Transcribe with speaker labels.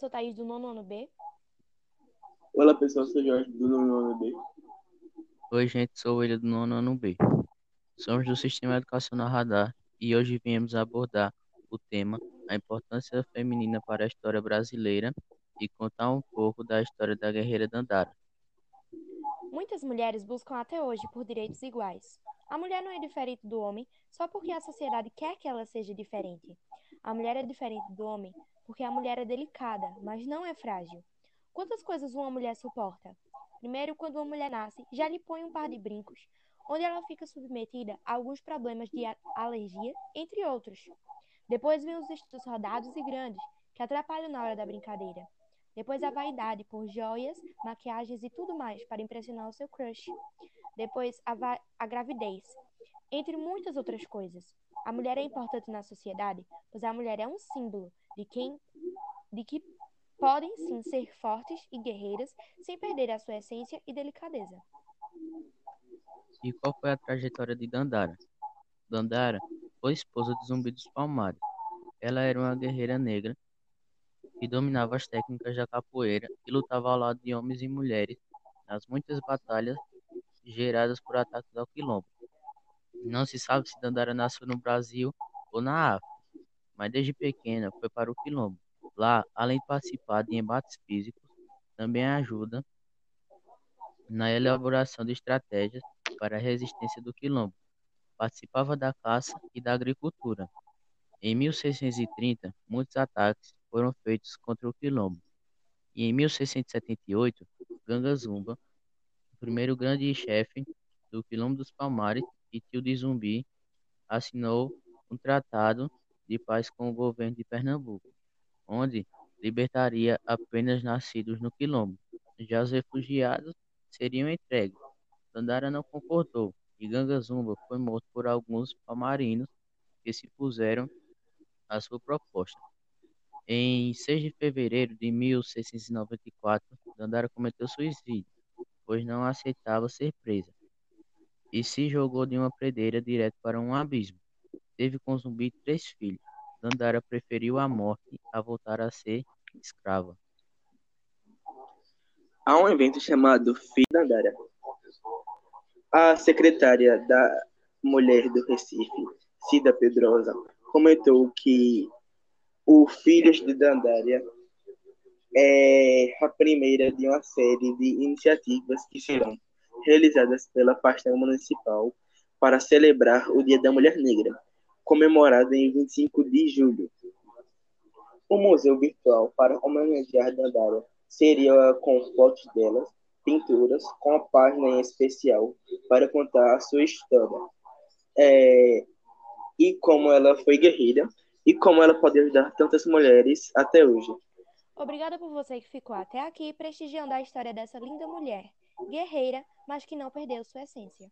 Speaker 1: sou Thaís do nono ano B.
Speaker 2: Olá pessoal, sou Jorge do nono ano B.
Speaker 3: Oi, gente, sou o William do nono ano B. Somos do Sistema Educacional Radar e hoje viemos abordar o tema A importância feminina para a história brasileira e contar um pouco da história da guerreira Dandara.
Speaker 1: Muitas mulheres buscam até hoje por direitos iguais. A mulher não é diferente do homem só porque a sociedade quer que ela seja diferente. A mulher é diferente do homem porque a mulher é delicada, mas não é frágil. Quantas coisas uma mulher suporta? Primeiro, quando uma mulher nasce, já lhe põe um par de brincos, onde ela fica submetida a alguns problemas de alergia, entre outros. Depois vem os vestidos rodados e grandes, que atrapalham na hora da brincadeira. Depois a vaidade por joias, maquiagens e tudo mais para impressionar o seu crush. Depois a, a gravidez, entre muitas outras coisas. A mulher é importante na sociedade, pois a mulher é um símbolo de quem de que podem sim ser fortes e guerreiras sem perder a sua essência e delicadeza.
Speaker 3: E qual foi a trajetória de Dandara? Dandara foi esposa de Zumbi dos Palmares. Ela era uma guerreira negra que dominava as técnicas da capoeira e lutava ao lado de homens e mulheres nas muitas batalhas geradas por ataques ao quilombo. Não se sabe se Dandara nasceu no Brasil ou na África, mas desde pequena foi para o quilombo. Lá, além de participar de embates físicos, também ajuda na elaboração de estratégias para a resistência do quilombo. Participava da caça e da agricultura. Em 1630, muitos ataques foram feitos contra o quilombo. E em 1678, Ganga Zumba, o primeiro grande chefe do quilombo dos Palmares e tio de Zumbi, assinou um tratado de paz com o governo de Pernambuco, onde libertaria apenas nascidos no quilombo. Já os refugiados seriam entregues. Dandara não concordou e Ganga Zumba foi morto por alguns palmarinos que se puseram à sua proposta. Em 6 de fevereiro de 1694, Dandara cometeu suicídio, pois não aceitava ser presa, e se jogou de uma predeira direto para um abismo. Teve com Zumbi três filhos. Dandara preferiu a morte a voltar a ser escrava.
Speaker 2: Há um evento chamado Filho Dandara. A secretária da Mulher do Recife, Cida Pedrosa, comentou que o Filhos de Dandara é a primeira de uma série de iniciativas que serão realizadas pela pasta municipal para celebrar o Dia da Mulher Negra, comemorado em 25 de julho. O museu virtual para homenagear Dandara seria com fotos delas, pinturas, com a página em especial para contar a sua história é, e como ela foi guerreira e como ela pode ajudar tantas mulheres até hoje.
Speaker 1: Obrigada por você que ficou até aqui prestigiando a história dessa linda mulher, guerreira, mas que não perdeu sua essência.